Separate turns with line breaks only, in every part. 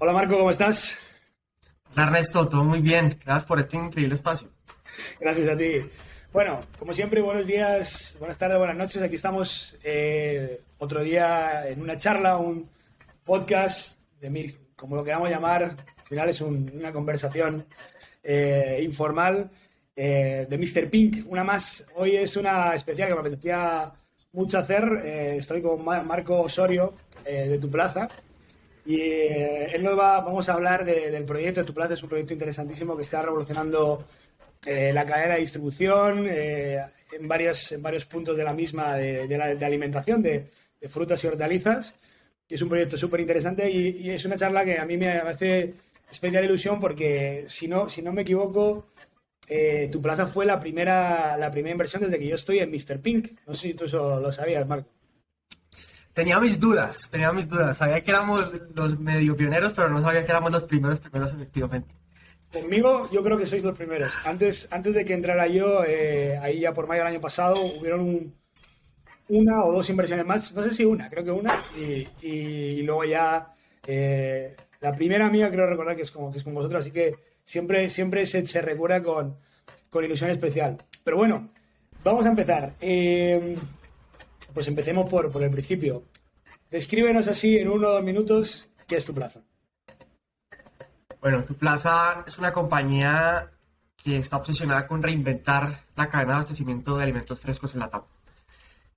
Hola Marco, ¿cómo estás?
Hola Ernesto, todo muy bien. Gracias por este increíble espacio.
Gracias a ti. Bueno, como siempre, buenos días, buenas tardes, buenas noches. Aquí estamos eh, otro día en una charla, un podcast, de, como lo queramos llamar. Al final es una conversación eh, informal eh, de Mr. Pink. Una más. Hoy es una especial que me apetecía mucho hacer. estoy con Marco Osorio de Tu Plaza. Y eh, él nos va, vamos a hablar del proyecto de Tu Plaza, es un proyecto interesantísimo que está revolucionando eh, la cadena de distribución eh, en, varios, en varios puntos de la misma de, la, de alimentación, de, frutas y hortalizas. Y es un proyecto súper interesante y, es una charla que a mí me hace especial ilusión porque, si no, si no me equivoco, Tu Plaza fue la primera, la primera inversión desde que yo estoy en Mr. Pink. No sé si tú eso lo sabías, Marco
tenía mis dudas, tenía mis dudas. Sabía que éramos los medio pioneros, pero no sabía que éramos los primeros primeros efectivamente.
Conmigo yo creo que sois los primeros. Antes, antes de que entrara yo, eh, ahí ya por mayo del año pasado, hubieron una o dos inversiones más, no sé si una, creo que una, y, luego ya eh, la primera mía creo recordar que es como que es con vosotros, así que siempre, siempre se, se recuerda con, con ilusión especial. Pero bueno, vamos a empezar. Eh, pues empecemos por, por el principio. Descríbenos así en uno o dos minutos qué es tu plaza.
Bueno, tu plaza es una compañía que está obsesionada con reinventar la cadena de abastecimiento de alimentos frescos en la TAP.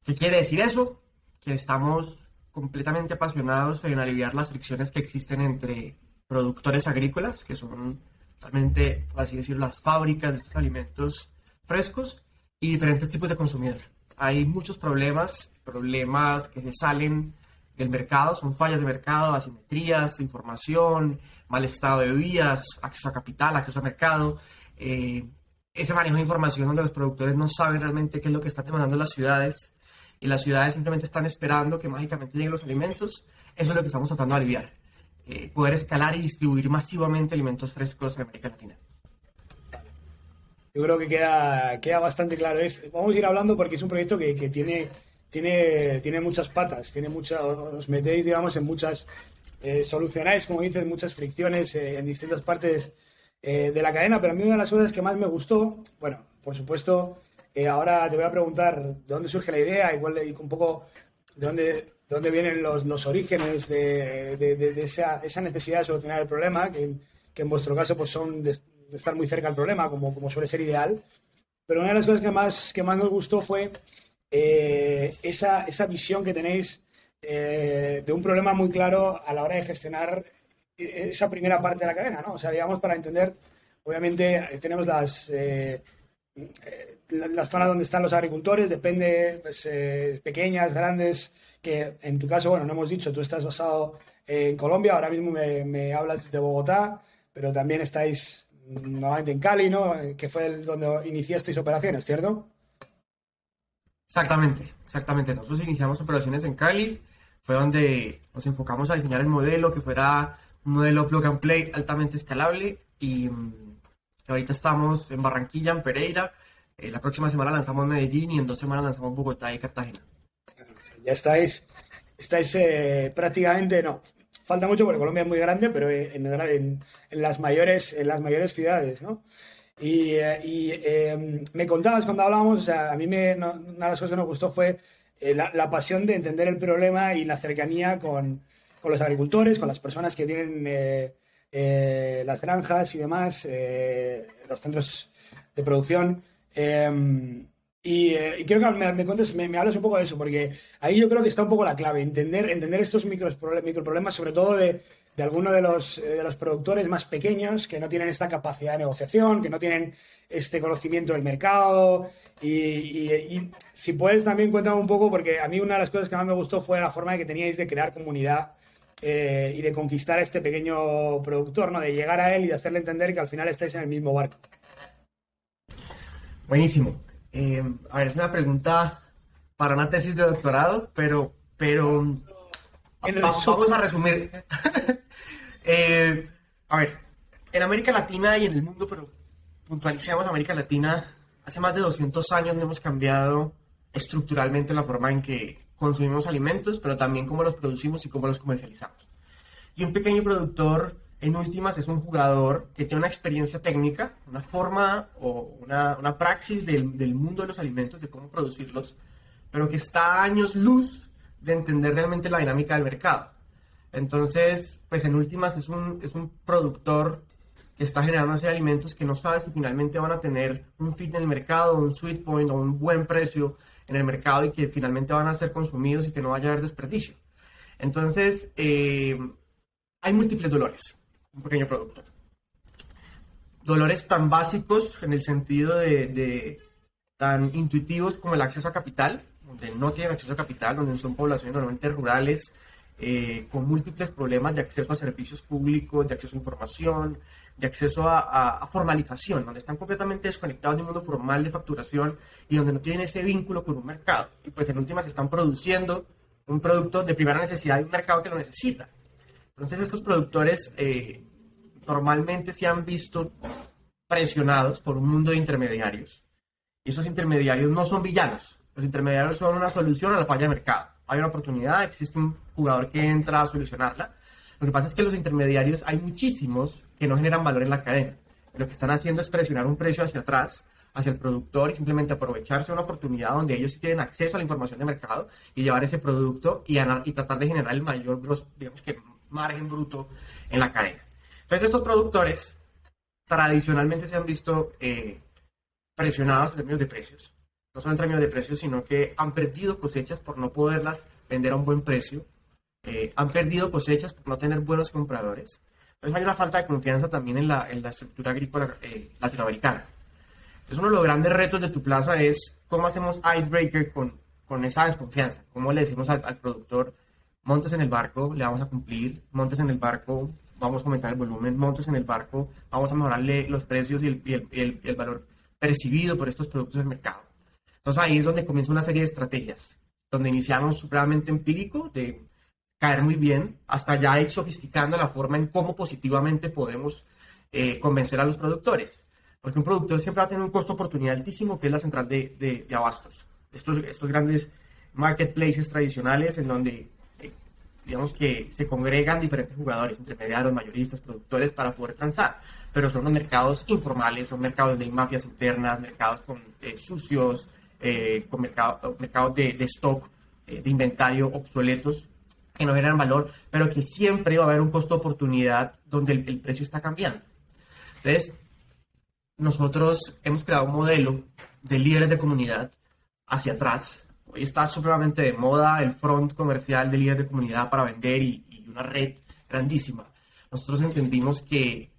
¿Qué quiere decir eso? Que estamos completamente apasionados en aliviar las fricciones que existen entre productores agrícolas, que son realmente, por así decirlo, las fábricas de estos alimentos frescos, y diferentes tipos de consumidores hay muchos problemas, problemas que se salen del mercado, son fallas de mercado, asimetrías información, mal estado de vías, acceso a capital, acceso a mercado, eh, ese manejo de información donde los productores no saben realmente qué es lo que están demandando las ciudades y las ciudades simplemente están esperando que mágicamente lleguen los alimentos, eso es lo que estamos tratando de aliviar, eh, poder escalar y distribuir masivamente alimentos frescos en América Latina.
Yo creo que queda, queda bastante claro. Vamos a ir hablando porque es un proyecto que, tiene, tiene, tiene muchas patas, tiene mucha, os metéis, digamos, en muchas, eh, solucionáis, como dices, muchas fricciones eh, en distintas partes eh, de la cadena, pero a mí una de las cosas que más me gustó, bueno, por supuesto, ahora te voy a preguntar de dónde surge la idea, igual y un poco de dónde, de dónde vienen los, los orígenes de, de, de, esa, esa, necesidad de solucionar el problema, que, que en vuestro caso pues son estar muy cerca del problema, como, como suele ser ideal. Pero una de las cosas que más, que más nos gustó fue eh, esa, esa, visión que tenéis eh, de un problema muy claro a la hora de gestionar esa primera parte de la cadena, ¿no? O sea, digamos, para entender, obviamente tenemos las, eh, las zonas donde están los agricultores, depende, pues, pequeñas, grandes, que en tu caso, bueno, no hemos dicho, tú estás basado en Colombia, ahora mismo me, me hablas de Bogotá, pero también estáis nuevamente en Cali, ¿no? Que fue el, donde iniciasteis operaciones, ¿cierto?
Exactamente, exactamente. Nosotros iniciamos operaciones en Cali, fue donde nos enfocamos a diseñar el modelo, que fuera un modelo plug and play altamente escalable y mm, ahorita estamos en Barranquilla, en Pereira. Eh, la próxima semana lanzamos Medellín y en dos semanas lanzamos Bogotá y Cartagena.
Ya estáis, estáis eh, prácticamente, no, falta mucho porque Colombia es muy grande, pero en, en, las, mayores, en las mayores ciudades, ¿no? Y, eh, em, me contabas cuando hablábamos, o sea, a mí me, una de las cosas que nos gustó fue eh, la, pasión de entender el problema y la cercanía con, con los agricultores, con las personas que tienen eh, las granjas y demás, los centros de producción. Y, eh, quiero que me, me cuentes, me, hables un poco de eso, porque ahí yo creo que está un poco la clave, entender, entender estos micro problemas sobre todo de, de algunos de los, eh, de los productores más pequeños que no tienen esta capacidad de negociación, que no tienen este conocimiento del mercado. Y, si puedes también cuéntame un poco, porque a mí una de las cosas que más me gustó fue la forma que teníais de crear comunidad eh, y de conquistar a este pequeño productor, ¿no? de llegar a él y de hacerle entender que al final estáis en el mismo barco.
Buenísimo. Eh, a ver, es una pregunta para una tesis de doctorado, pero, pero vamos a resumir. Eh, a ver, en América Latina y en el mundo, pero puntualicemos América Latina, hace más de 200 años hemos cambiado estructuralmente la forma en que consumimos alimentos, pero también cómo los producimos y cómo los comercializamos. Y un pequeño productor, en últimas, es un jugador que tiene una experiencia técnica, una forma o una, una praxis del, del mundo de los alimentos, de cómo producirlos, pero que está a años luz de entender realmente la dinámica del mercado. Entonces, pues en últimas es un, es un productor que está generando así alimentos que no sabe si finalmente van a tener un fit en el mercado, un sweet point o un buen precio en el mercado y que finalmente van a ser consumidos y que no vaya a haber desperdicio. Entonces, eh, hay múltiples dolores, un pequeño productor. Dolores tan básicos en el sentido de, de tan intuitivos como el acceso a capital, donde no tienen acceso a capital, donde son poblaciones normalmente rurales, eh, con múltiples problemas de acceso a servicios públicos, de acceso a información, de acceso a, formalización, donde están completamente desconectados del mundo formal de facturación y donde no tienen ese vínculo con un mercado. Y pues en últimas están produciendo un producto de primera necesidad de un mercado que lo necesita. Entonces estos productores eh, normalmente se han visto presionados por un mundo de intermediarios. Y esos intermediarios no son villanos, los intermediarios son una solución a la falla de mercado. Hay una oportunidad, existe un jugador que entra a solucionarla. Lo que pasa es que los intermediarios hay muchísimos que no generan valor en la cadena. Lo que están haciendo es presionar un precio hacia atrás, hacia el productor y simplemente aprovecharse de una oportunidad donde ellos sí tienen acceso a la información de mercado y llevar ese producto y, y tratar de generar el mayor, digamos que, margen bruto en la cadena. Entonces estos productores tradicionalmente se han visto eh, presionados en términos de precios no solo en términos de precios, sino que han perdido cosechas por no poderlas vender a un buen precio, eh, han perdido cosechas por no tener buenos compradores. Entonces hay una falta de confianza también en la, en la estructura agrícola eh, latinoamericana. Es uno de los grandes retos de tu plaza es cómo hacemos icebreaker con, con esa desconfianza, cómo le decimos al, productor, montes en el barco, le vamos a cumplir, montes en el barco, vamos a aumentar el volumen, montes en el barco, vamos a mejorarle los precios y el, y el, y el valor percibido por estos productos del mercado. Entonces ahí es donde comienza una serie de estrategias, donde iniciamos supremamente empírico de caer muy bien, hasta ya ir sofisticando la forma en cómo positivamente podemos eh, convencer a los productores. Porque un productor siempre va a tener un costo oportunidad altísimo, que es la central de, de, abastos. Estos, estos grandes marketplaces tradicionales en donde digamos que se congregan diferentes jugadores, intermediarios, mayoristas, productores, para poder transar. Pero son los mercados informales, son mercados de mafias internas, mercados con eh, sucios, eh, con mercado, mercados de, de stock, eh, de inventario obsoletos que no generan valor, pero que siempre va a haber un costo de oportunidad donde el, precio está cambiando. Entonces, nosotros hemos creado un modelo de líderes de comunidad hacia atrás. Hoy está supremamente de moda el front comercial de líderes de comunidad para vender y, una red grandísima. Nosotros entendimos que,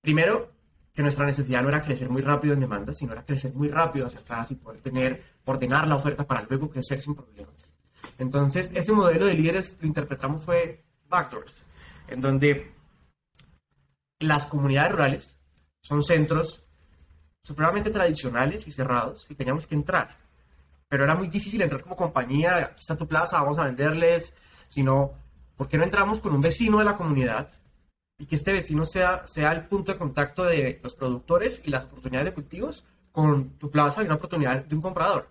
primero, que nuestra necesidad no era crecer muy rápido en demanda, sino era crecer muy rápido hacia atrás y poder tener, ordenar la oferta para luego crecer sin problemas. Entonces, este modelo de líderes lo interpretamos fue backdoors, en donde las comunidades rurales son centros supremamente tradicionales y cerrados y teníamos que entrar. Pero era muy difícil entrar como compañía, aquí está tu plaza, vamos a venderles, sino, ¿por qué no entramos con un vecino de la comunidad y que este vecino sea, sea el punto de contacto de los productores y las oportunidades de cultivos con tu plaza y una oportunidad de un comprador.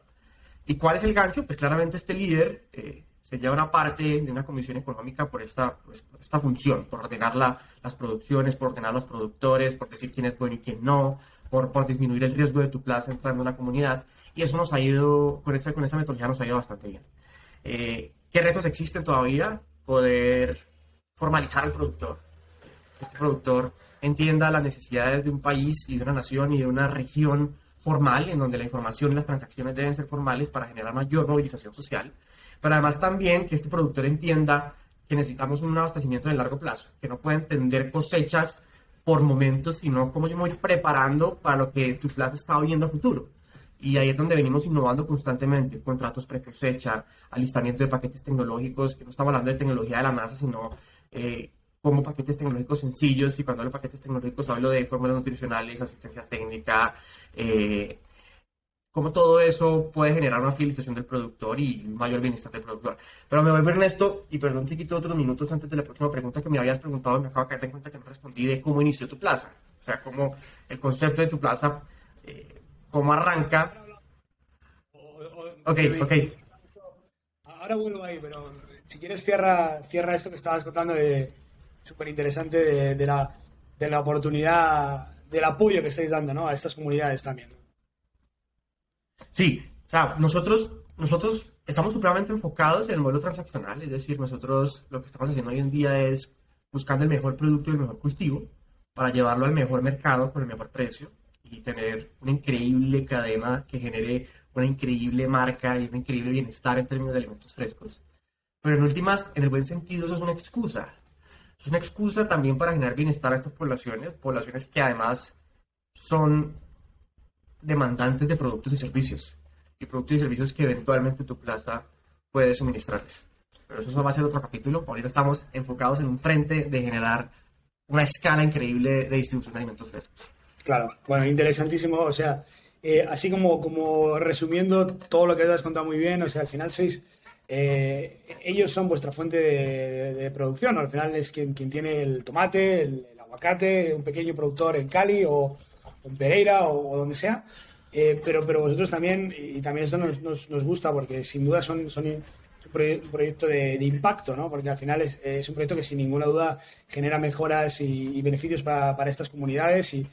¿Y cuál es el gancho? Pues claramente este líder eh, se lleva una parte de una comisión económica por esta, esta función, por ordenar las producciones, por ordenar los productores, por decir quién es bueno y quién no, por, por disminuir el riesgo de tu plaza entrando en la comunidad. Y eso nos ha ido, con esa, con esa metodología nos ha ido bastante bien. Eh, ¿Qué retos existen todavía? Poder formalizar al productor, este productor entienda las necesidades de un país y de una nación y de una región formal, en donde la información y las transacciones deben ser formales para generar mayor movilización social, pero además también que este productor entienda que necesitamos un abastecimiento de largo plazo, que no puede entender cosechas por momentos, sino como yo me voy preparando para lo que tu plaza está viendo a futuro. Y ahí es donde venimos innovando constantemente, contratos pre-cosecha, alistamiento de paquetes tecnológicos, que no estamos hablando de tecnología de la NASA, sino eh, como paquetes tecnológicos sencillos, y cuando hablo de paquetes tecnológicos hablo de fórmulas nutricionales, asistencia técnica, eh, cómo todo eso puede generar una fidelización del productor y un mayor bienestar del productor. Pero me vuelvo Ernesto, y perdón, te quito otros minutos antes de la próxima pregunta que me habías preguntado, me acabo de caer en cuenta que no respondí de cómo inició tu plaza, o sea, cómo el concepto de tu plaza, eh, cómo arranca. Ok, ok.
Ahora vuelvo ahí, pero si quieres cierra, cierra esto que estabas contando de súper interesante de, la, de la oportunidad, del apoyo que estáis dando ¿no? a estas comunidades también.
Sí, o sea, nosotros, nosotros estamos supremamente enfocados en el modelo transaccional, es decir, nosotros lo que estamos haciendo hoy en día es buscando el mejor producto y el mejor cultivo para llevarlo al mejor mercado con el mejor precio y tener una increíble cadena que genere una increíble marca y un increíble bienestar en términos de alimentos frescos. Pero en últimas, en el buen sentido, eso es una excusa. Es una excusa también para generar bienestar a estas poblaciones, poblaciones que además son demandantes de productos y servicios, y productos y servicios que eventualmente tu plaza puede suministrarles. Pero eso va a ser otro capítulo. Ahorita estamos enfocados en un frente de generar una escala increíble de distribución de alimentos frescos.
Claro, bueno, interesantísimo. O sea, eh, así como, como resumiendo todo lo que has contado muy bien, o sea, al final sois, eh, ellos son vuestra fuente de, producción, al final es quien, quien tiene el tomate, el, aguacate, un pequeño productor en Cali o en Pereira o, donde sea, eh, pero, pero vosotros también, y también eso nos, nos, gusta porque sin duda son, son un proyecto de, impacto, ¿no? Porque al final es, es, un proyecto que sin ninguna duda genera mejoras y, beneficios para, para, estas comunidades y,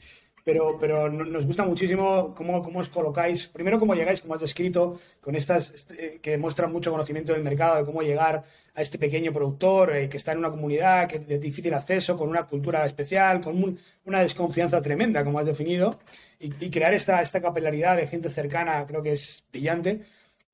pero, pero nos gusta muchísimo cómo, cómo os colocáis, primero cómo llegáis, como has descrito, con estas este, que demuestran mucho conocimiento del mercado, de cómo llegar a este pequeño productor eh, que está en una comunidad que de difícil acceso, con una cultura especial, con una desconfianza tremenda, como has definido, y, crear esta, esta capilaridad de gente cercana creo que es brillante.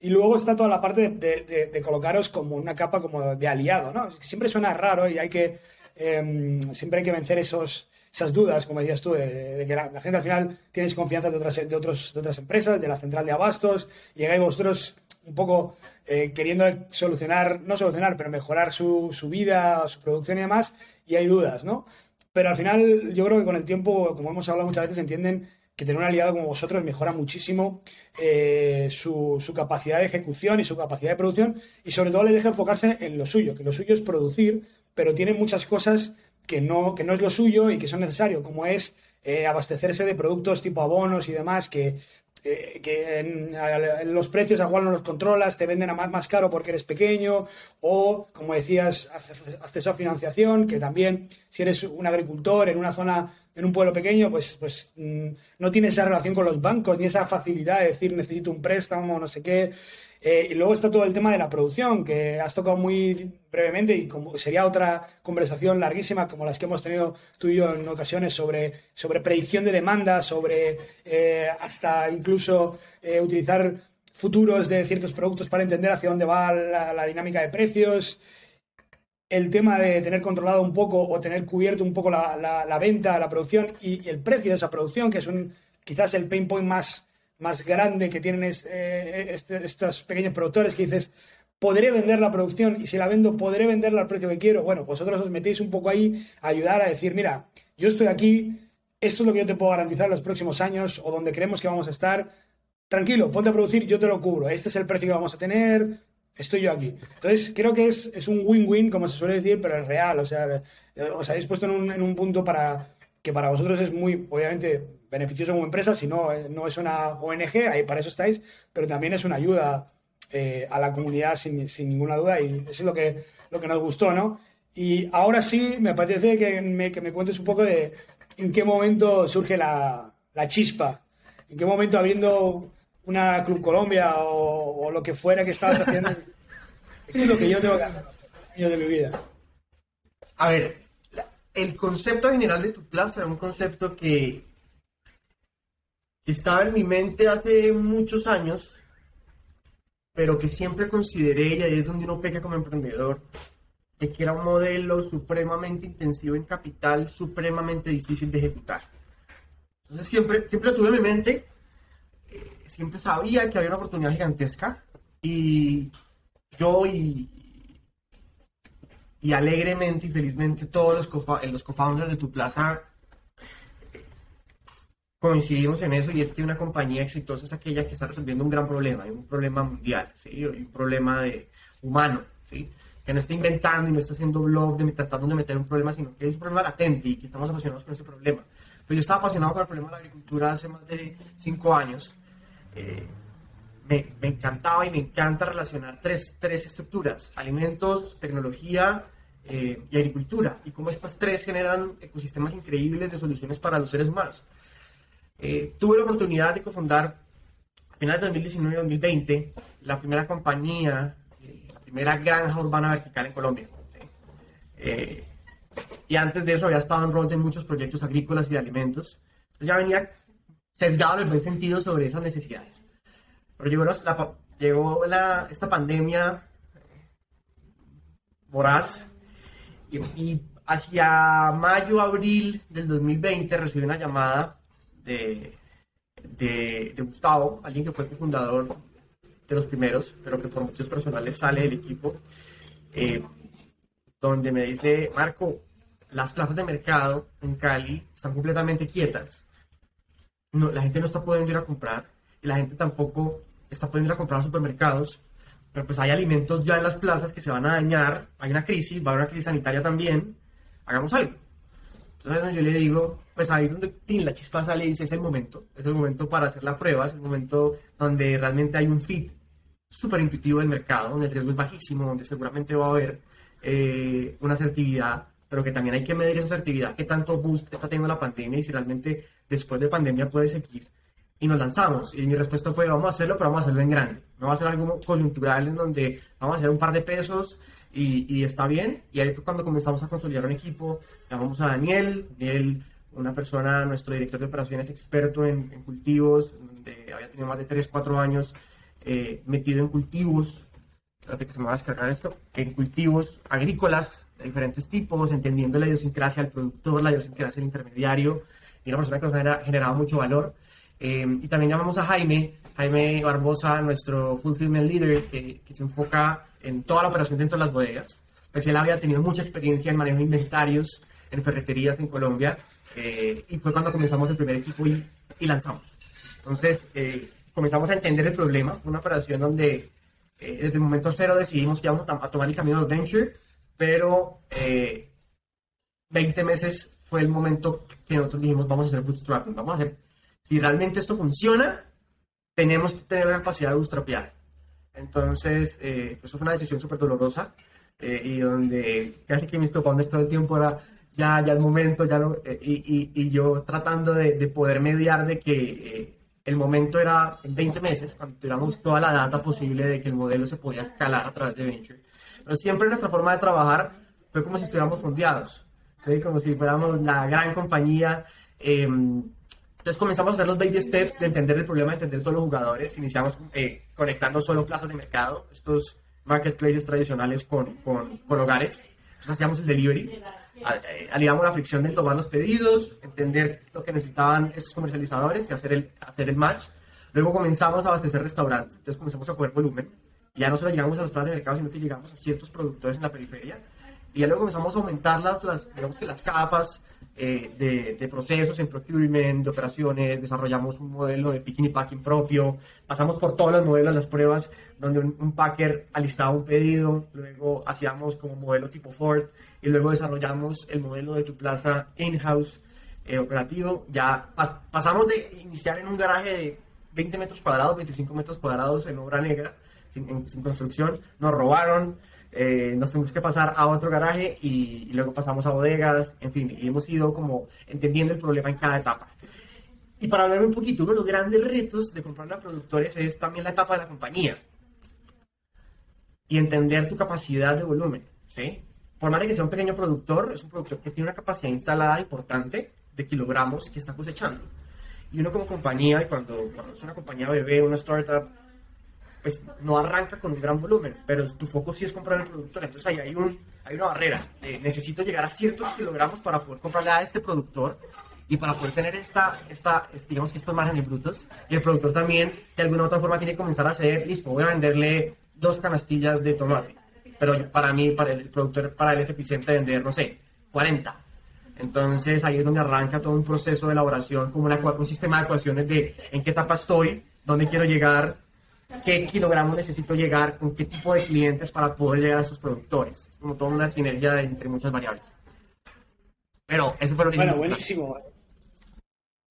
Y luego está toda la parte de, de, colocaros como una capa como de aliado, ¿no? Siempre suena raro y hay que, em, siempre hay que vencer esos esas dudas, como decías tú, de, que la, gente al final tiene confianza de otras, de, otros, de otras empresas, de la central de abastos, llegáis vosotros un poco eh, queriendo solucionar, no solucionar, pero mejorar su, su, vida, su producción y demás, y hay dudas, ¿no? Pero al final yo creo que con el tiempo, como hemos hablado muchas veces, entienden que tener un aliado como vosotros mejora muchísimo eh, su, su, capacidad de ejecución y su capacidad de producción y sobre todo le deja enfocarse en lo suyo, que lo suyo es producir, pero tiene muchas cosas que no, que no es lo suyo y que son necesarios, como es eh, abastecerse de productos tipo abonos y demás, que, eh, que en, los precios al cual no los controlas, te venden a más, más caro porque eres pequeño, o, como decías, acceso a financiación, que también, si eres un agricultor en una zona, en un pueblo pequeño, pues, pues mm, no tienes esa relación con los bancos, ni esa facilidad de decir necesito un préstamo, no sé qué. Eh, y luego está todo el tema de la producción, que has tocado muy brevemente y como sería otra conversación larguísima como las que hemos tenido tú y yo en ocasiones sobre, sobre predicción de demanda, sobre eh, hasta incluso eh, utilizar futuros de ciertos productos para entender hacia dónde va la, dinámica de precios. El tema de tener controlado un poco o tener cubierto un poco la, la venta, la producción y, el precio de esa producción, que es un, quizás el pain point más, más grande que tienen eh, este, estos pequeños productores que dices, podré vender la producción y si la vendo, podré venderla al precio que quiero. Bueno, vosotros os metéis un poco ahí a ayudar a decir, mira, yo estoy aquí, esto es lo que yo te puedo garantizar los próximos años o donde creemos que vamos a estar. Tranquilo, ponte a producir, yo te lo cubro. Este es el precio que vamos a tener, estoy yo aquí. Entonces, creo que es, es un win-win, como se suele decir, pero es real. O sea, eh, os habéis puesto en un, en un punto para que para vosotros es muy, obviamente, beneficioso como empresa, si no, eh, no es una ONG, ahí para eso estáis, pero también es una ayuda eh, a la comunidad sin, sin, ninguna duda y eso es lo que, lo que nos gustó, ¿no? Y ahora sí, me apetece que me, que me cuentes un poco de en qué momento surge la, la chispa, en qué momento abriendo una Club Colombia o, lo que fuera que estabas haciendo. Esto es lo que yo tengo que hacer, años de mi vida.
A ver, el concepto general de tu plaza era un concepto que que estaba en mi mente hace muchos años, pero que siempre consideré, y es donde uno peca como emprendedor, de que era un modelo supremamente intensivo en capital, supremamente difícil de ejecutar. Entonces siempre, siempre tuve en mi mente, eh, siempre sabía que había una oportunidad gigantesca y yo y, y alegremente y felizmente todos los co-founders de tu plaza coincidimos en eso y es que una compañía exitosa es aquella que está resolviendo un gran problema, un problema mundial, ¿sí? un problema de, humano, ¿sí? que no está inventando y no está haciendo blog de tratando de meter un problema, sino que es un problema latente y que estamos apasionados con ese problema. Pero yo estaba apasionado con el problema de la agricultura hace más de cinco años. Eh, me, me, encantaba y me encanta relacionar tres, tres estructuras, alimentos, tecnología eh, y agricultura, y cómo estas tres generan ecosistemas increíbles de soluciones para los seres humanos. Eh, tuve la oportunidad de cofundar a finales de 2019 2020 la primera compañía, eh, la primera granja urbana vertical en Colombia. y antes de eso había estado en rol en muchos proyectos agrícolas y de alimentos. Entonces ya venía sesgado en el buen sentido sobre esas necesidades. Pero llegó, la, llegó la, esta pandemia voraz y, hacia mayo, abril del 2020 recibí una llamada de, de, Gustavo, alguien que fue el fundador de los primeros, pero que por muchos personales sale del equipo, eh, donde me dice, Marco, las plazas de mercado en Cali están completamente quietas. No, la gente no está pudiendo ir a comprar y la gente tampoco está pudiendo ir a comprar a supermercados pero pues hay alimentos ya en las plazas que se van a dañar, hay una crisis, va a haber una crisis sanitaria también, hagamos algo. Entonces yo le digo, pues ahí es donde la chispa sale y dice, es el momento, es el momento para hacer la prueba, es el momento donde realmente hay un fit súper intuitivo del mercado, donde el riesgo es bajísimo, donde seguramente va a haber eh, una asertividad, pero que también hay que medir esa asertividad, qué tanto boost está teniendo la pandemia y si realmente después de pandemia puede seguir y nos lanzamos. Y mi respuesta fue, vamos a hacerlo, pero vamos a hacerlo en grande. No va a ser algo coyuntural en donde vamos a hacer un par de pesos y, y está bien. Y ahí fue cuando comenzamos a consolidar un equipo. Llamamos a Daniel, Daniel, una persona, nuestro director de operaciones experto en, cultivos, donde había tenido más de 3, 4 años eh, metido en cultivos. Espérate que se me va a descargar esto. En cultivos agrícolas de diferentes tipos, entendiendo la idiosincrasia del productor, la idiosincrasia del intermediario. Y una persona que nos ha generado mucho valor. Em, y también llamamos a Jaime, Jaime Barbosa, nuestro fulfillment leader, que, que, se enfoca en toda la operación dentro de las bodegas. Pues él había tenido mucha experiencia en manejo de inventarios en ferreterías en Colombia eh, y fue cuando comenzamos el primer equipo y, y lanzamos. Entonces eh, comenzamos a entender el problema. Una operación donde eh, desde el momento cero decidimos que íbamos a, tomar el camino de venture, pero 20 meses fue el momento que nosotros dijimos vamos a hacer bootstrapping, vamos a hacer si realmente esto funciona, tenemos que tener la capacidad de bootstrapear. Entonces, eh, pues fue una decisión súper dolorosa eh, y donde casi que mis cofones todo el tiempo era ya, ya el momento, ya no, eh, y, y, yo tratando de, de, poder mediar de que eh, el momento era en 20 meses, cuando tuviéramos toda la data posible de que el modelo se podía escalar a través de Venture. Pero siempre nuestra forma de trabajar fue como si estuviéramos fondeados, como si fuéramos la gran compañía. Em, entonces comenzamos a hacer los baby steps de entender el problema, de entender todos los jugadores. Iniciamos eh, conectando solo plazas de mercado, estos marketplaces tradicionales con, con, con hogares. Entonces hacíamos el delivery, eh, aliamos la fricción de tomar los pedidos, entender lo que necesitaban esos comercializadores y hacer el, hacer el match. Luego comenzamos a abastecer restaurantes, entonces comenzamos a coger volumen. Ya no solo llegamos a las plazas de mercado, sino que llegamos a ciertos productores en la periferia. Y ya luego comenzamos a aumentar las, las digamos que las capas, eh, de, de, procesos en procurement, de operaciones, desarrollamos un modelo de picking y packing propio, pasamos por todos los modelos, las pruebas, donde un, packer alistaba un pedido, luego hacíamos como modelo tipo Ford y luego desarrollamos el modelo de tu plaza in-house eh, operativo. Ya pasamos de iniciar en un garaje de 20 metros cuadrados, 25 metros cuadrados en obra negra, sin, sin construcción, nos robaron. Eh, nos tuvimos que pasar a otro garaje y, luego pasamos a bodegas, en fin, y hemos ido como entendiendo el problema en cada etapa. Y para hablar un poquito, uno de los grandes retos de comprar a productores es también la etapa de la compañía y entender tu capacidad de volumen, ¿sí? Por más de que sea un pequeño productor, es un productor que tiene una capacidad instalada importante de kilogramos que está cosechando. Y uno como compañía, y cuando, cuando es una compañía bebé, una startup, pues no arranca con un gran volumen, pero tu foco sí es comprar el productor. Entonces ahí hay, un, hay una barrera. necesito llegar a ciertos kilogramos para poder comprarle a este productor y para poder tener esta, esta, digamos que estos márgenes brutos. Y el productor también, de alguna u otra forma, tiene que comenzar a hacer, listo, voy a venderle dos canastillas de tomate. Pero para mí, para el productor, para él es eficiente vender, no sé, 40. Entonces ahí es donde arranca todo un proceso de elaboración, como una, un sistema de ecuaciones de en qué etapa estoy, dónde quiero llegar, qué kilogramos necesito llegar, con qué tipo de clientes para poder llegar a esos productores. Es como toda una sinergia entre muchas variables. Pero ese fue
origen. Bueno, buenísimo.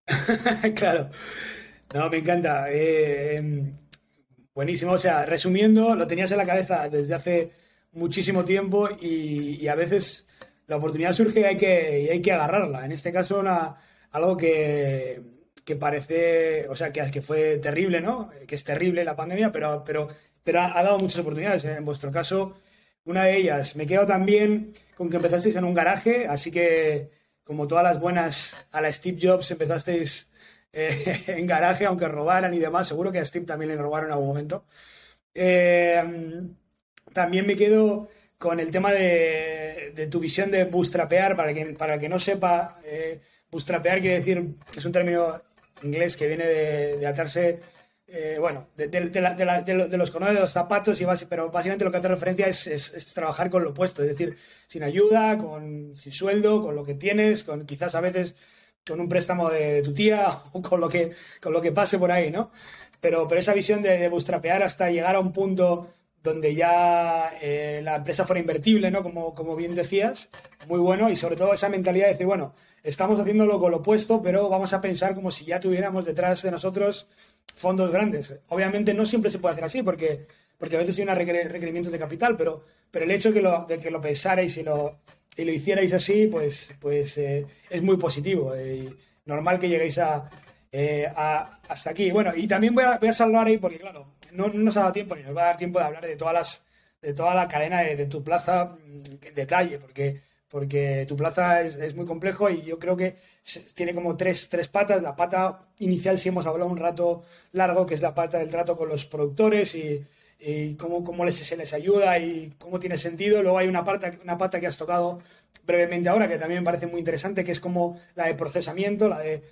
claro. No, me encanta. Eh, buenísimo. O sea, resumiendo, lo tenías en la cabeza desde hace muchísimo tiempo y, a veces la oportunidad surge y hay que, hay que agarrarla. En este caso, una, algo que, que parece, o sea, que, que, fue terrible, ¿no? Que es terrible la pandemia, pero, pero, pero ha, dado muchas oportunidades. En vuestro caso, una de ellas, me quedo también con que empezasteis en un garaje, así que como todas las buenas a la Steve Jobs empezasteis eh, en garaje, aunque robaran y demás, seguro que a Steve también le robaron en algún momento. Eh, también me quedo con el tema de, tu visión de bootstrapear, para que, para que no sepa, eh, bootstrapear quiere decir, es un término inglés que viene de, atarse, eh, bueno, de, los conoces de los zapatos, y pero básicamente lo que hace referencia es, trabajar con lo opuesto, es decir, sin ayuda, con, sin sueldo, con lo que tienes, con quizás a veces con un préstamo de, tu tía o con lo que, con lo que pase por ahí, ¿no? Pero, pero esa visión de, de bootstrapear hasta llegar a un punto donde ya eh, la empresa fuera invertible, ¿no? Como, como bien decías, muy bueno, y sobre todo esa mentalidad de decir, bueno, estamos haciéndolo con lo opuesto, pero vamos a pensar como si ya tuviéramos detrás de nosotros fondos grandes. Obviamente no siempre se puede hacer así, porque, porque a veces hay unos requerimientos de capital, pero, pero el hecho de que lo, de que lo pensarais y lo, y lo hicierais así, pues, pues eh, es muy positivo. Eh, y normal que lleguéis a, hasta aquí. Bueno, y también voy a, voy a salvar ahí, porque claro, no, nos ha dado tiempo ni nos va a dar tiempo de hablar de todas las de toda la cadena de, tu plaza en detalle, porque, porque tu plaza es, muy complejo y yo creo que tiene como tres, tres patas. La pata inicial sí hemos hablado un rato largo, que es la pata del trato con los productores y, cómo, cómo les, se les ayuda y cómo tiene sentido. Luego hay una, parte, una pata que has tocado brevemente ahora, que también me parece muy interesante, que es como la de procesamiento, la de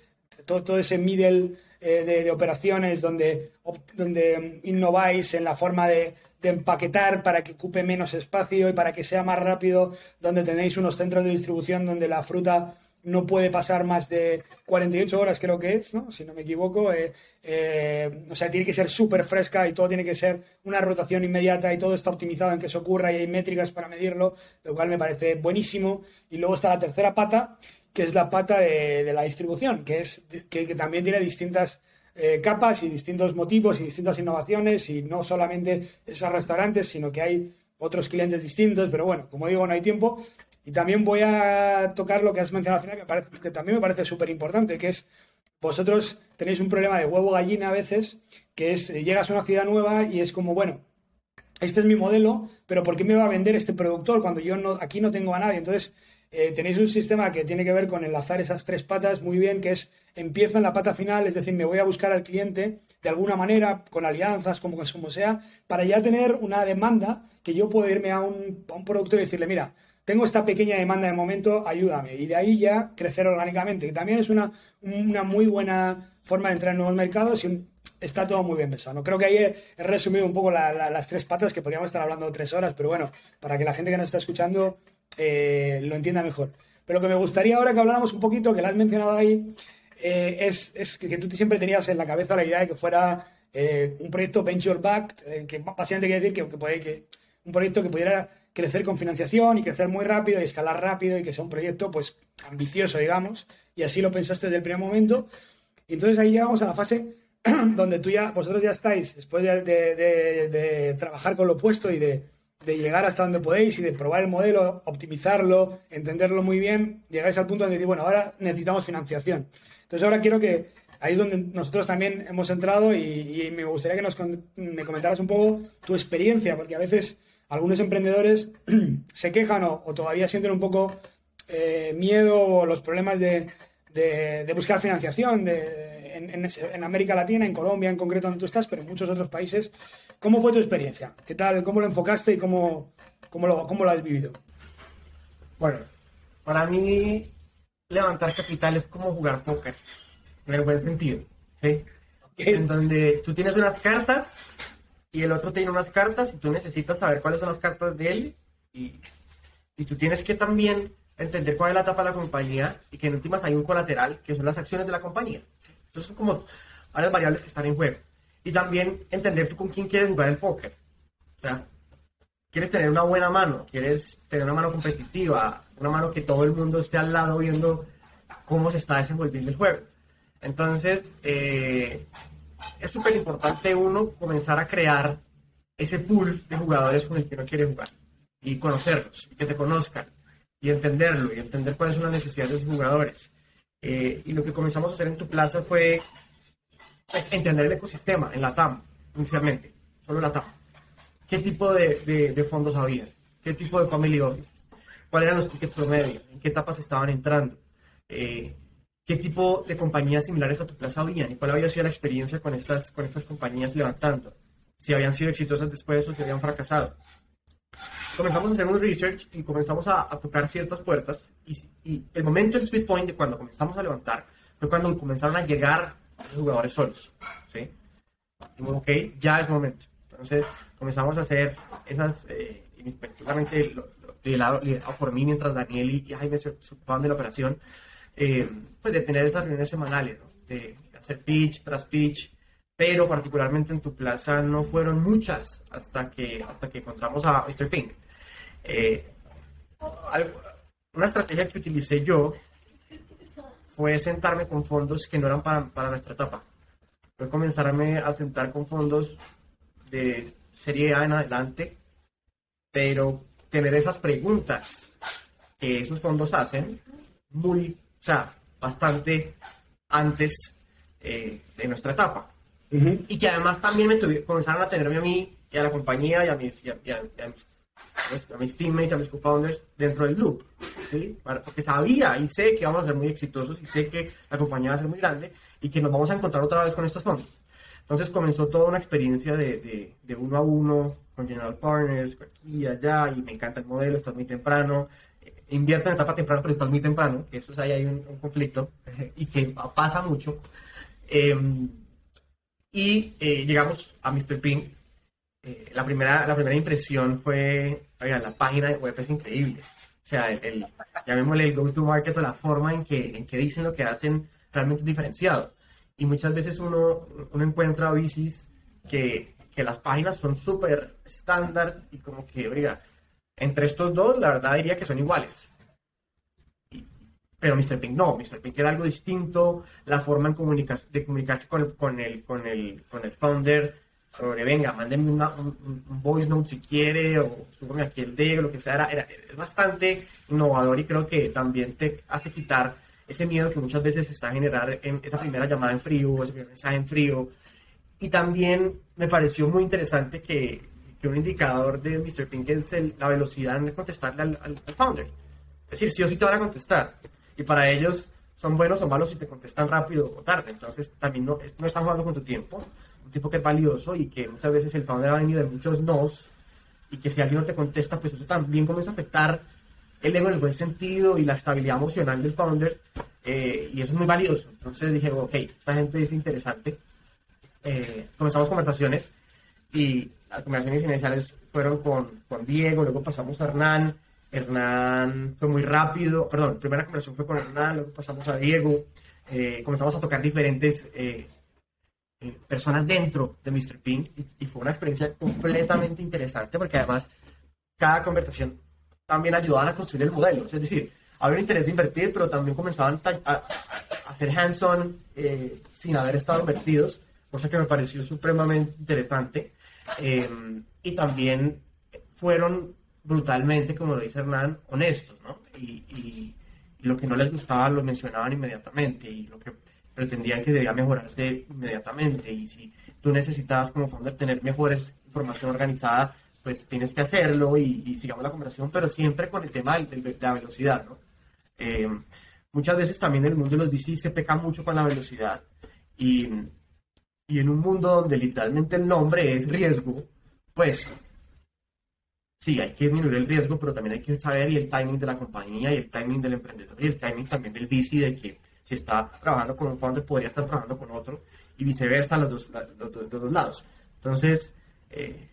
todo, todo ese middle eh, de, operaciones donde, donde innováis en la forma de, empaquetar para que ocupe menos espacio y para que sea más rápido, donde tenéis unos centros de distribución donde la fruta no puede pasar más de 48 horas, creo que es, ¿no? si no me equivoco. Eh, eh, o sea, tiene que ser súper fresca y todo tiene que ser una rotación inmediata y todo está optimizado en que eso ocurra y hay métricas para medirlo, lo cual me parece buenísimo. Y luego está la tercera pata, que es la pata de, la distribución, que, es, que, también tiene distintas eh, capas y distintos motivos y distintas innovaciones y no solamente esos restaurantes, sino que hay otros clientes distintos, pero bueno, como digo, no hay tiempo. Y también voy a tocar lo que has mencionado al final, que también me parece súper importante, que es vosotros tenéis un problema de huevo gallina a veces, que es llegas a una ciudad nueva y es como, bueno, este es mi modelo, pero ¿por qué me va a vender este productor cuando yo no, aquí no tengo a nadie? Entonces, eh, tenéis un sistema que tiene que ver con enlazar esas tres patas muy bien, que es empiezo en la pata final, es decir, me voy a buscar al cliente de alguna manera, con alianzas, como, como sea, para ya tener una demanda que yo puedo irme a un, a un productor y decirle, mira, tengo esta pequeña demanda de momento, ayúdame. Y de ahí ya crecer orgánicamente, que también es una, una muy buena forma de entrar en nuevos mercados y está todo muy bien pensado. Creo que ahí he, resumido un poco las tres patas que podríamos estar hablando tres horas, pero bueno, para que la gente que nos está escuchando eh, lo entienda mejor. Pero lo que me gustaría ahora que habláramos un poquito, que lo has mencionado ahí, eh, es, que, tú siempre tenías en la cabeza la idea de que fuera eh, un proyecto venture backed, que básicamente quiere decir que, puede, que un proyecto que pudiera crecer con financiación y crecer muy rápido y escalar rápido y que sea un proyecto pues ambicioso, digamos, y así lo pensaste desde el primer momento. Y entonces ahí llegamos a la fase donde tú ya, vosotros ya estáis, después de trabajar con lo opuesto y de, de llegar hasta donde podéis y de probar el modelo, optimizarlo, entenderlo muy bien, llegáis al punto de decir, bueno, ahora necesitamos financiación. Entonces ahora quiero que, ahí es donde nosotros también hemos entrado y, me gustaría que nos me comentaras un poco tu experiencia, porque a veces algunos emprendedores se quejan o, todavía sienten un poco eh, miedo o los problemas de, de, buscar financiación en, en, América Latina, en Colombia en concreto donde tú estás, pero en muchos otros países ¿Cómo fue tu experiencia? ¿Qué tal? ¿Cómo lo enfocaste y cómo, cómo, lo, cómo lo has vivido?
Bueno, para mí levantar capital es como jugar póker, en el buen sentido. ¿sí? En donde tú tienes unas cartas y el otro tiene unas cartas y tú necesitas saber cuáles son las cartas de él y, y tú tienes que también entender cuál es la etapa de la compañía y que en últimas hay un colateral que son las acciones de la compañía. Entonces son como varias variables que están en juego. Y también entender tú con quién quieres jugar el póker. O sea, quieres tener una buena mano, quieres tener una mano competitiva, una mano que todo el mundo esté al lado viendo cómo se está desenvolviendo el juego. Entonces, eh, es súper importante uno comenzar a crear ese pool de jugadores con el que uno quiere jugar. y conocerlos, y que te conozcan, y entenderlo, y entender cuáles son las necesidades de los jugadores. Eh, y lo que comenzamos a hacer en tu plaza fue entender el ecosistema en la TAM, inicialmente, solo la TAM. ¿Qué tipo de, de, fondos había? ¿Qué tipo de family offices? ¿Cuáles eran los tickets promedio? ¿En qué etapas estaban entrando? Eh, ¿Qué tipo de compañías similares a tu plaza habían? ¿Y cuál había sido la experiencia con estas, con estas compañías levantando? Si habían sido exitosas después o si habían fracasado comenzamos a hacer un research y comenzamos a, tocar ciertas puertas y, el momento del sweet point de cuando comenzamos a levantar fue cuando comenzaron a llegar los jugadores solos, ¿sí? Ok, ya es momento. Entonces comenzamos a hacer esas, eh, específicamente liderado, por mí mientras Daniel y, Jaime se, ocupaban de la operación, eh, pues de tener esas reuniones semanales, de hacer pitch tras pitch, pero particularmente en tu plaza no fueron muchas hasta que, hasta que encontramos a Mr. Pink. Eh, una estrategia que utilicé yo fue sentarme con fondos que no eran para, para nuestra etapa. Fue comenzarme a sentar con fondos de serie A en adelante, pero tener esas preguntas que esos fondos hacen muy, o sea, bastante antes eh, de nuestra etapa. Y que además también me comenzaron a tenerme a mí y a la compañía y a mis, y a, a mis teammates, a mis co-founders dentro del loop, ¿sí? porque sabía y sé que vamos a ser muy exitosos y sé que la compañía va a ser muy grande y que nos vamos a encontrar otra vez con estos fondos. Entonces comenzó toda una experiencia de, de, de uno a uno con General Partners, aquí y allá, y me encanta el modelo, estás muy temprano, eh, invierte en etapa temprana, pero estás muy temprano, que eso es ahí hay un, conflicto y que pasa mucho. Em, y eh, llegamos a Mr. Ping eh, la, primera, la primera impresión fue, oiga, la página web es increíble. O sea, el, llamémosle el go-to-market o la forma en que, en que dicen lo que hacen realmente es diferenciado. Y muchas veces uno, uno encuentra bicis que, que las páginas son súper estándar y como que, oiga, entre estos dos, la verdad diría que son iguales. pero Mr. Pink no, Mr. Pink era algo distinto, la forma de comunicarse con el, con el, con el, con el founder sobre, venga, mándenme un, voice note si quiere, o súbame aquí el de, lo que sea, era, es bastante innovador y creo que también te hace quitar ese miedo que muchas veces está a generar en esa primera llamada en frío, ese primer mensaje en frío. Y también me pareció muy interesante que, que un indicador de Mr. Pink es la velocidad en contestarle al, al, founder. Es decir, sí o sí te van a contestar. Y para ellos son buenos o malos si te contestan rápido o tarde. Entonces también no, no están jugando con tu tiempo tipo que es valioso y que muchas veces el founder ha venido de muchos nos y que si alguien no te contesta, pues eso también comienza a afectar el ego en el buen sentido y la estabilidad emocional del founder eh, y eso es muy valioso. Entonces dije, ok, esta gente es interesante. Eh, comenzamos conversaciones y las conversaciones iniciales fueron con, con Diego, luego pasamos a Hernán. Hernán fue muy rápido, perdón, primera conversación fue con Hernán, luego pasamos a Diego, eh, comenzamos a tocar diferentes eh, personas dentro de Mr. Pink y, fue una experiencia completamente interesante porque además cada conversación también ayudaba a construir el modelo. Es decir, había un interés de invertir, pero también comenzaban a, hacer hands-on eh, sin haber estado invertidos, cosa que me pareció supremamente interesante. Eh, y también fueron brutalmente, como lo dice Hernán, honestos, ¿no? Y, y, lo que no les gustaba lo mencionaban inmediatamente y lo que pretendían que debía mejorarse inmediatamente y si tú necesitabas como founder tener mejores información organizada, pues tienes que hacerlo y, sigamos la conversación, pero siempre con el tema de, la velocidad, ¿no? Eh, muchas veces también el mundo de los VC se peca mucho con la velocidad y, y en un mundo donde literalmente el nombre es riesgo, pues sí, hay que disminuir el riesgo, pero también hay que saber y el timing de la compañía y el timing del emprendedor y el timing también del VC de que si está trabajando con un fondo, podría estar trabajando con otro y viceversa, los dos, los, dos lados. Entonces, eh,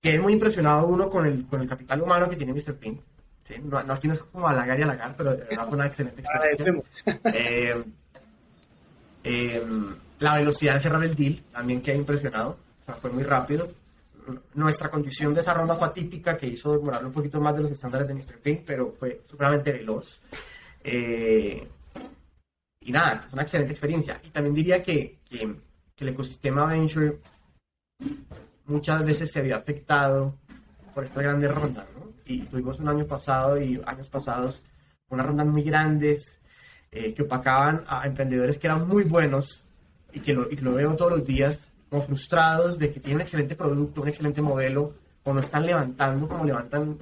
quedé muy impresionado uno con el, con el capital humano que tiene Mr. Pink. ¿sí? No, no, aquí no es como halagar y halagar, pero de verdad fue una excelente experiencia. Eh, eh, la velocidad de cerrar el deal también quedé impresionado. O sea, fue muy rápido. Nuestra condición de esa ronda fue atípica, que hizo demorar un poquito más de los estándares de Mr. Pink, pero fue supremamente veloz. Eh, y nada, fue una excelente experiencia. Y también diría que, que, el ecosistema venture muchas veces se había afectado por esta grande ronda, ¿no? y tuvimos un año pasado y años pasados unas rondas muy grandes eh, que opacaban a emprendedores que eran muy buenos y que, lo, y lo veo todos los días como frustrados de que tienen un excelente producto, un excelente modelo, o no están levantando como levantan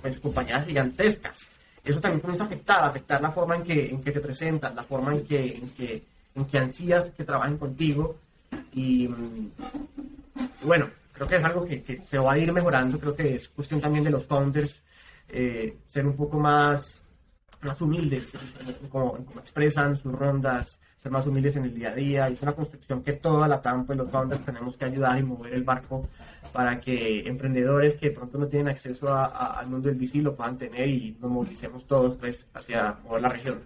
pues, compañías gigantescas. Eso también comienza a afectar, afectar la forma en que, en que te presentas, la forma en que, en que, en que ansías que trabajen contigo. Y mm, bueno, creo que es algo que, que, se va a ir mejorando, creo que es cuestión también de los founders eh, ser un poco más, más humildes como, como, expresan sus rondas, ser más humildes en el día a día. Es una construcción que toda la TAMPO y los founders tenemos que ayudar y mover el barco para que emprendedores que pronto no tienen acceso a, a, al mundo del VC lo puedan tener y nos movilicemos todos pues, hacia mover la región.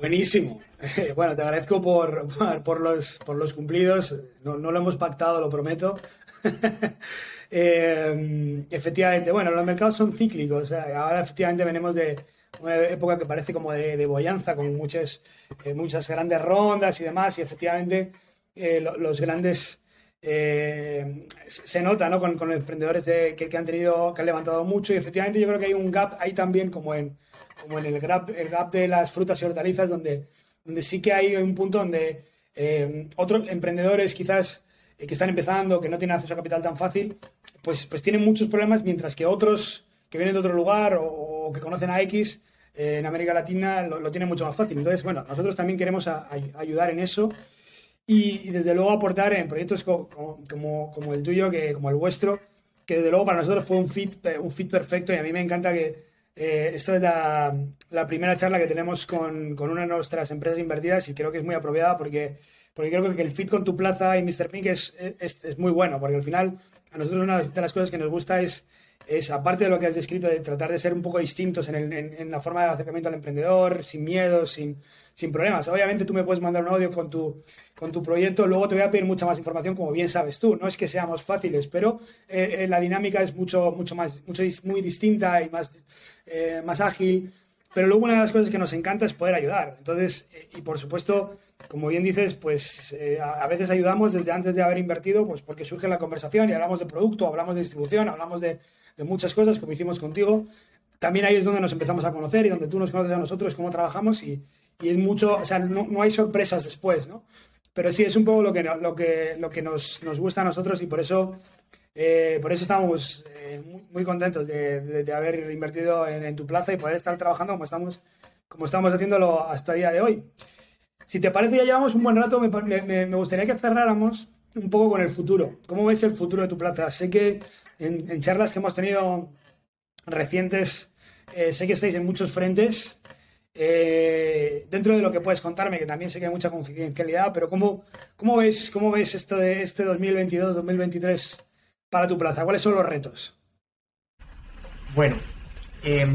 Buenísimo. Bueno, te agradezco por, por, los, por los cumplidos. No, no, lo hemos pactado, lo prometo. eh, efectivamente, bueno, los mercados son cíclicos. Ahora efectivamente venimos de una época que parece como de, de boyanza, con muchas, eh, muchas grandes rondas y demás. Y efectivamente eh, los grandes... Eh, se nota ¿no? con, con emprendedores de, que, que, han tenido, que han levantado mucho y efectivamente yo creo que hay un gap ahí también como en, como en el gap, el gap de las frutas y hortalizas, donde, donde sí que hay un punto donde otros emprendedores quizás que están empezando, que no tienen acceso a capital tan fácil, pues, pues tienen muchos problemas, mientras que otros que vienen de otro lugar o, o que conocen a X eh, en América Latina lo, lo, tienen mucho más fácil. Entonces, bueno, nosotros también queremos a, a ayudar en eso y, y, desde luego aportar en proyectos como, como, como, el tuyo, que, como el vuestro, que desde luego para nosotros fue un fit, un fit perfecto y a mí me encanta que eh, esta es la, la, primera charla que tenemos con, con, una de nuestras empresas invertidas y creo que es muy apropiada porque, porque creo que el fit con tu plaza y Mr. Pink es, es, es, muy bueno, porque al final a nosotros una de las cosas que nos gusta es, es aparte de lo que has descrito, de tratar de ser un poco distintos en, el, en, la forma de acercamiento al emprendedor, sin miedo, sin, sin problemas. Obviamente tú me puedes mandar un audio con tu, con tu proyecto, luego te voy a pedir mucha más información, como bien sabes tú. No es que seamos fáciles, pero eh, la dinámica es mucho, mucho más, mucho, muy distinta y más, eh, más ágil. Pero luego una de las cosas que nos encanta es poder ayudar. Entonces, eh, y por supuesto, como bien dices, pues eh, a, veces ayudamos desde antes de haber invertido, pues porque surge la conversación y hablamos de producto, hablamos de distribución, hablamos de, de muchas cosas, como hicimos contigo. También ahí es donde nos empezamos a conocer y donde tú nos conoces a nosotros, cómo trabajamos y, y es mucho, o sea, no, no, hay sorpresas después, ¿no? Pero sí, es un poco lo que, lo que, lo que nos, nos gusta a nosotros y por eso, eh, por eso estamos eh, muy, contentos de, de, haber invertido en, en, tu plaza y poder estar trabajando como estamos, como estamos haciéndolo hasta el día de hoy. Si te parece, ya llevamos un buen rato, me, me, me gustaría que cerráramos un poco con el futuro. ¿Cómo ves el futuro de tu plaza? Sé que en, en charlas que hemos tenido recientes, eh, sé que estáis en muchos frentes eh, dentro de lo que puedes contarme, que también sé que hay mucha confidencialidad, pero ¿cómo, cómo ves, cómo ves esto de este 2022-2023 para tu plaza? ¿Cuáles son los retos?
Bueno, eh,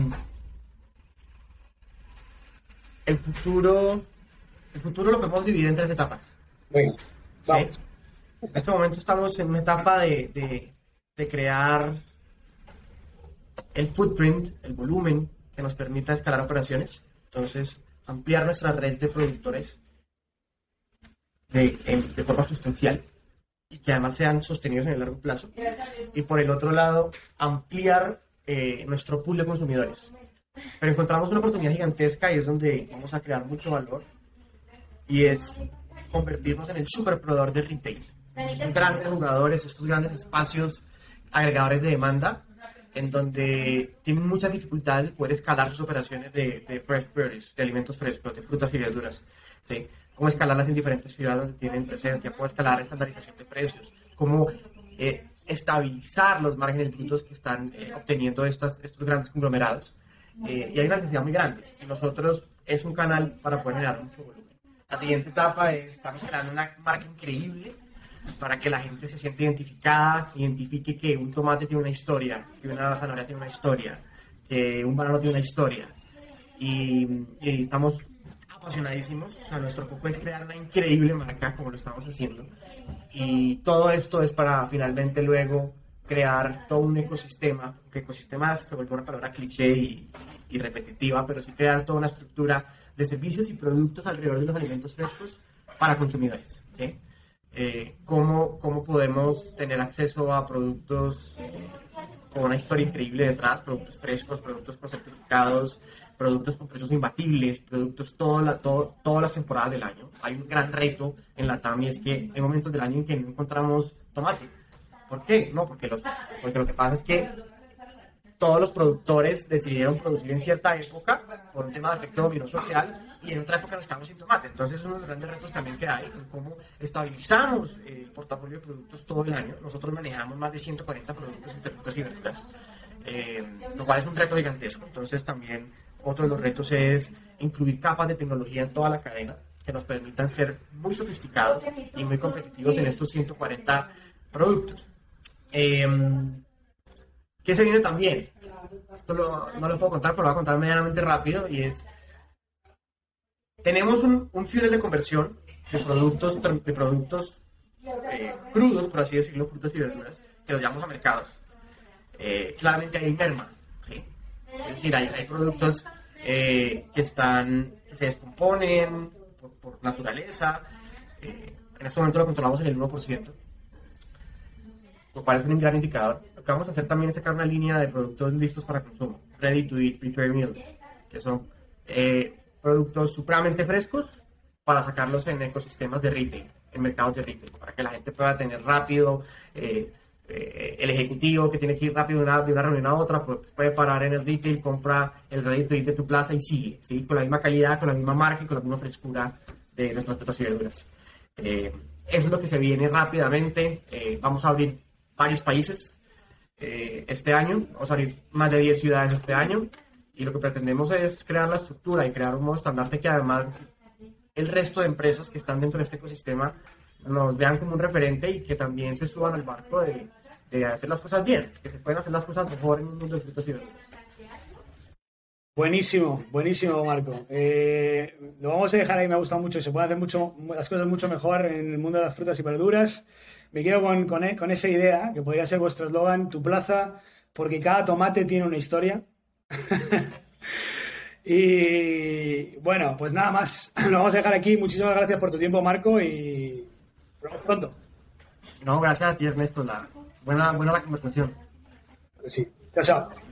el futuro, el futuro lo podemos dividir en tres etapas.
Bueno, vamos.
¿Sí? En este momento estamos en una etapa de, de, crear el footprint, el volumen que nos permita escalar operaciones. Entonces, ampliar nuestra red de productores de, de, forma sustancial y que además sean sostenidos en el largo plazo. Y por el otro lado, ampliar eh, nuestro pool de consumidores. Pero encontramos una oportunidad gigantesca y es donde vamos a crear mucho valor y es convertirnos en el superproveedor de retail. Estos grandes jugadores, estos grandes espacios agregadores de demanda en donde tienen muchas dificultades de poder escalar sus operaciones de, de, fresh produce, de alimentos frescos, de frutas y verduras. ¿sí? Cómo escalarlas en diferentes ciudades donde tienen presencia, cómo escalar la estandarización de precios, cómo eh, estabilizar los márgenes brutos que están eh, obteniendo estas, estos grandes conglomerados. Eh, y hay una necesidad muy grande. Y nosotros es un canal para poder generar mucho volumen. La siguiente etapa es, estamos creando una marca increíble para que la gente se sienta identificada, identifique que un tomate tiene una historia, que una zanahoria tiene una historia, que un banano tiene una historia. Y, y estamos apasionadísimos. O sea, nuestro foco es crear una increíble marca, como lo estamos haciendo. Y todo esto es para finalmente luego crear todo un ecosistema, que ecosistema se vuelve una palabra cliché y, y repetitiva, pero sí crear toda una estructura de servicios y productos alrededor de los alimentos frescos para consumidores. ¿sí? Eh, cómo, cómo podemos tener acceso a productos eh, con una historia increíble detrás, productos frescos, productos con certificados, productos con precios imbatibles, productos toda la, todo, todas las temporadas del año. Hay un gran reto en la TAM y es que hay momentos del año en que no encontramos tomate. ¿Por qué? No, porque, los, porque lo que pasa es que todos los productores decidieron producir en cierta época por un tema de efecto dominó social y en otra época nos quedamos sin tomate. Entonces es uno de los grandes retos también que hay en cómo estabilizamos el portafolio de productos todo el año. Nosotros manejamos más de 140 productos entre frutas y verduras, eh, lo cual es un reto gigantesco. Entonces también otro de los retos es incluir capas de tecnología en toda la cadena que nos permitan ser muy sofisticados y muy competitivos en estos 140 productos. Eh, ¿Qué se viene también? Esto no lo puedo contar, pero lo voy a contar medianamente rápido y es... Tenemos un, un funnel de conversión de productos, de productos eh, crudos, por así decirlo, frutas y verduras, que los llamamos a mercados. Eh, claramente hay merma, ¿sí? Es decir, hay, hay productos eh, que están, que se descomponen por, por naturaleza. en este momento lo controlamos en el 1% lo cual es un gran indicador. Vamos a hacer también es sacar una línea de productos listos para consumo, ready to eat, prepare meals, que son eh, productos supremamente frescos para sacarlos en ecosistemas de retail, en mercados de retail, para que la gente pueda tener rápido, eh, eh, el ejecutivo que tiene que ir rápido de una, de una, reunión a otra, pues puede parar en el retail, compra el ready to eat de tu plaza y sigue, ¿sí? con la misma calidad, con la misma marca y con la misma frescura de nuestras frutas y verduras. eso es lo que se viene rápidamente. vamos a abrir varios países eh, este año. Vamos a abrir más de 10 ciudades este año. Y lo que pretendemos es crear la estructura y crear un modo estandarte que además el resto de empresas que están dentro de este ecosistema nos vean como un referente y que también se suban al barco de, de hacer las cosas bien, que se pueden hacer las cosas mejor en un mundo de frutas y verduras.
Buenísimo, buenísimo, Marco. Eh, lo vamos a dejar ahí, me ha gustado mucho. Se pueden hacer mucho, las cosas mucho mejor en el mundo de las frutas y verduras. Me quedo con, con, e, con esa idea, que podría ser vuestro eslogan, tu plaza, porque cada tomate tiene una historia. y bueno, pues nada más. Lo vamos a dejar aquí. Muchísimas gracias por tu tiempo, Marco, y nos pronto.
No, gracias a ti, Ernesto. La buena, buena la conversación.
Sí. Chao, chao.